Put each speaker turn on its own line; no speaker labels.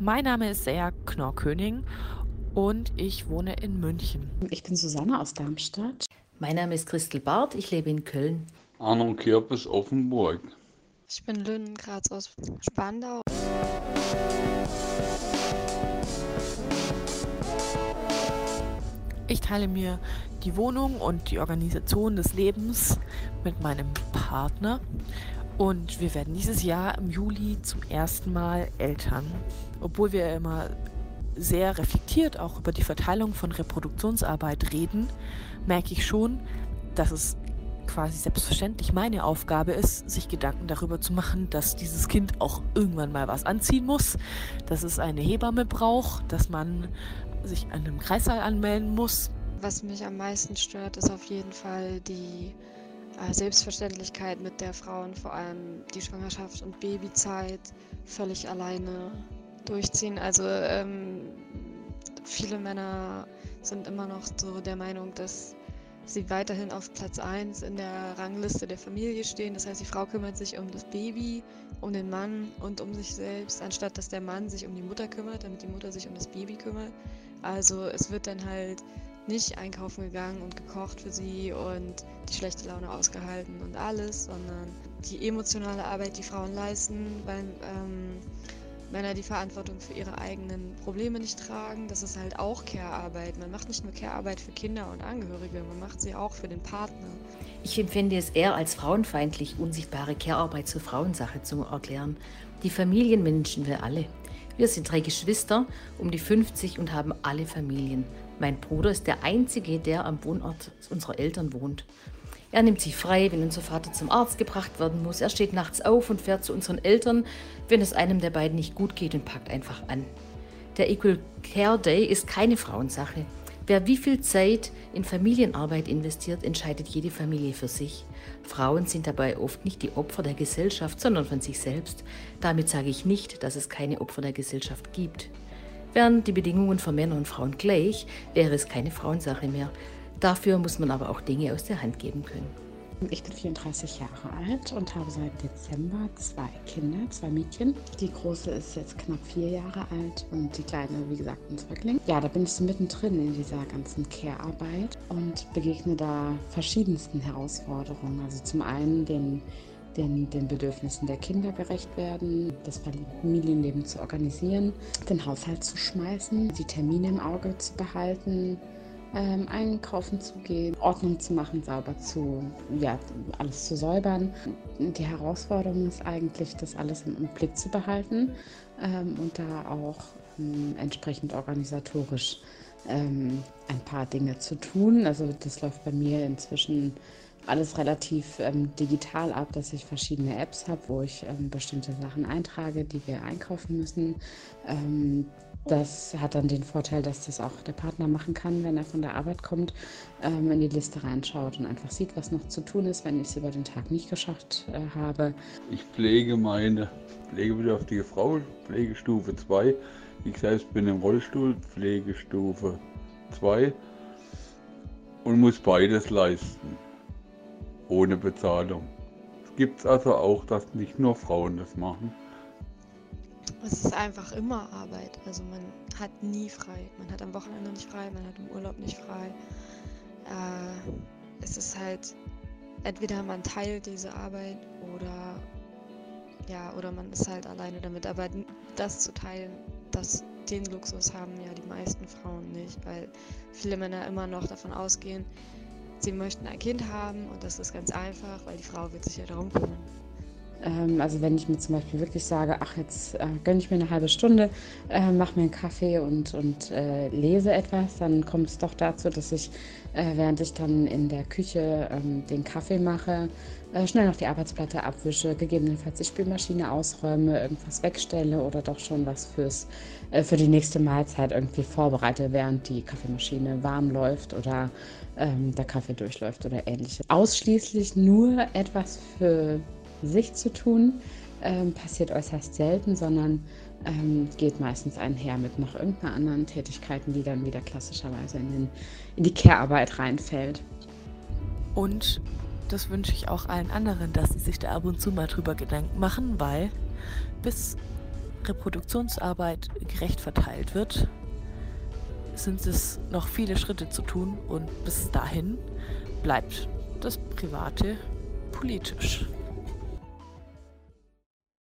Mein Name ist Sea Knorrkönig und ich wohne in München.
Ich bin Susanne aus Darmstadt.
Mein Name ist Christel Barth, ich lebe in Köln.
Arno Kirpes, Offenburg.
Ich bin Lynn Graz aus Spandau.
Ich teile mir die Wohnung und die Organisation des Lebens mit meinem Partner. Und wir werden dieses Jahr im Juli zum ersten Mal Eltern. Obwohl wir immer sehr reflektiert auch über die Verteilung von Reproduktionsarbeit reden, merke ich schon, dass es quasi selbstverständlich meine Aufgabe ist, sich Gedanken darüber zu machen, dass dieses Kind auch irgendwann mal was anziehen muss, dass es eine Hebamme braucht, dass man sich an einem Kreissaal anmelden muss.
Was mich am meisten stört, ist auf jeden Fall die Selbstverständlichkeit, mit der Frauen vor allem die Schwangerschaft und Babyzeit völlig alleine durchziehen. Also ähm, viele Männer sind immer noch so der Meinung, dass sie weiterhin auf Platz 1 in der Rangliste der Familie stehen. Das heißt, die Frau kümmert sich um das Baby, um den Mann und um sich selbst, anstatt dass der Mann sich um die Mutter kümmert, damit die Mutter sich um das Baby kümmert. Also es wird dann halt nicht einkaufen gegangen und gekocht für sie und die schlechte Laune ausgehalten und alles, sondern die emotionale Arbeit, die Frauen leisten, weil ähm, Männer die Verantwortung für ihre eigenen Probleme nicht tragen. Das ist halt auch Care-Arbeit. Man macht nicht nur Care-Arbeit für Kinder und Angehörige, man macht sie auch für den Partner.
Ich empfinde es eher als frauenfeindlich, unsichtbare Care-Arbeit zur Frauensache zu erklären. Die Familien wünschen wir alle. Wir sind drei Geschwister, um die 50 und haben alle Familien. Mein Bruder ist der Einzige, der am Wohnort unserer Eltern wohnt. Er nimmt sich frei, wenn unser Vater zum Arzt gebracht werden muss. Er steht nachts auf und fährt zu unseren Eltern, wenn es einem der beiden nicht gut geht und packt einfach an. Der Equal Care Day ist keine Frauensache. Wer wie viel Zeit in Familienarbeit investiert, entscheidet jede Familie für sich. Frauen sind dabei oft nicht die Opfer der Gesellschaft, sondern von sich selbst. Damit sage ich nicht, dass es keine Opfer der Gesellschaft gibt. Wären die Bedingungen für Männer und Frauen gleich, wäre es keine Frauensache mehr. Dafür muss man aber auch Dinge aus der Hand geben können.
Ich bin 34 Jahre alt und habe seit Dezember zwei Kinder, zwei Mädchen. Die große ist jetzt knapp vier Jahre alt und die kleine, wie gesagt, ein Zögling. Ja, da bin ich so mittendrin in dieser ganzen Care-Arbeit und begegne da verschiedensten Herausforderungen. Also zum einen den den, den, Bedürfnissen der Kinder gerecht werden, das Familienleben zu organisieren, den Haushalt zu schmeißen, die Termine im Auge zu behalten, ähm, einkaufen zu gehen, Ordnung zu machen, sauber zu, ja, alles zu säubern. Die Herausforderung ist eigentlich, das alles im Blick zu behalten ähm, und da auch ähm, entsprechend organisatorisch ähm, ein paar Dinge zu tun. Also das läuft bei mir inzwischen alles relativ ähm, digital ab, dass ich verschiedene Apps habe, wo ich ähm, bestimmte Sachen eintrage, die wir einkaufen müssen. Ähm, das hat dann den Vorteil, dass das auch der Partner machen kann, wenn er von der Arbeit kommt, ähm, in die Liste reinschaut und einfach sieht, was noch zu tun ist, wenn ich es über den Tag nicht geschafft äh, habe.
Ich pflege meine pflegebedürftige Frau, Pflegestufe 2. Ich selbst bin im Rollstuhl, Pflegestufe 2 und muss beides leisten, ohne Bezahlung. Es gibt also auch, dass nicht nur Frauen das machen.
Es ist einfach immer Arbeit. Also man hat nie frei. Man hat am Wochenende nicht frei, man hat im Urlaub nicht frei. Äh, es ist halt entweder man teilt diese Arbeit oder ja, oder man ist halt alleine damit. Aber das zu teilen, das, den Luxus haben ja die meisten Frauen nicht, weil viele Männer immer noch davon ausgehen, sie möchten ein Kind haben und das ist ganz einfach, weil die Frau wird sich ja darum kümmern.
Ähm, also wenn ich mir zum Beispiel wirklich sage, ach jetzt äh, gönne ich mir eine halbe Stunde, äh, mache mir einen Kaffee und, und äh, lese etwas, dann kommt es doch dazu, dass ich, äh, während ich dann in der Küche ähm, den Kaffee mache, äh, schnell noch die Arbeitsplatte abwische, gegebenenfalls die Spülmaschine ausräume, irgendwas wegstelle oder doch schon was fürs, äh, für die nächste Mahlzeit irgendwie vorbereite, während die Kaffeemaschine warm läuft oder ähm, der Kaffee durchläuft oder ähnliches. Ausschließlich nur etwas für sich zu tun, ähm, passiert äußerst selten, sondern ähm, geht meistens einher mit noch irgendeiner anderen Tätigkeiten, die dann wieder klassischerweise in, den, in die Care-Arbeit reinfällt.
Und das wünsche ich auch allen anderen, dass sie sich da ab und zu mal drüber Gedanken machen, weil bis Reproduktionsarbeit gerecht verteilt wird, sind es noch viele Schritte zu tun und bis dahin bleibt das Private politisch.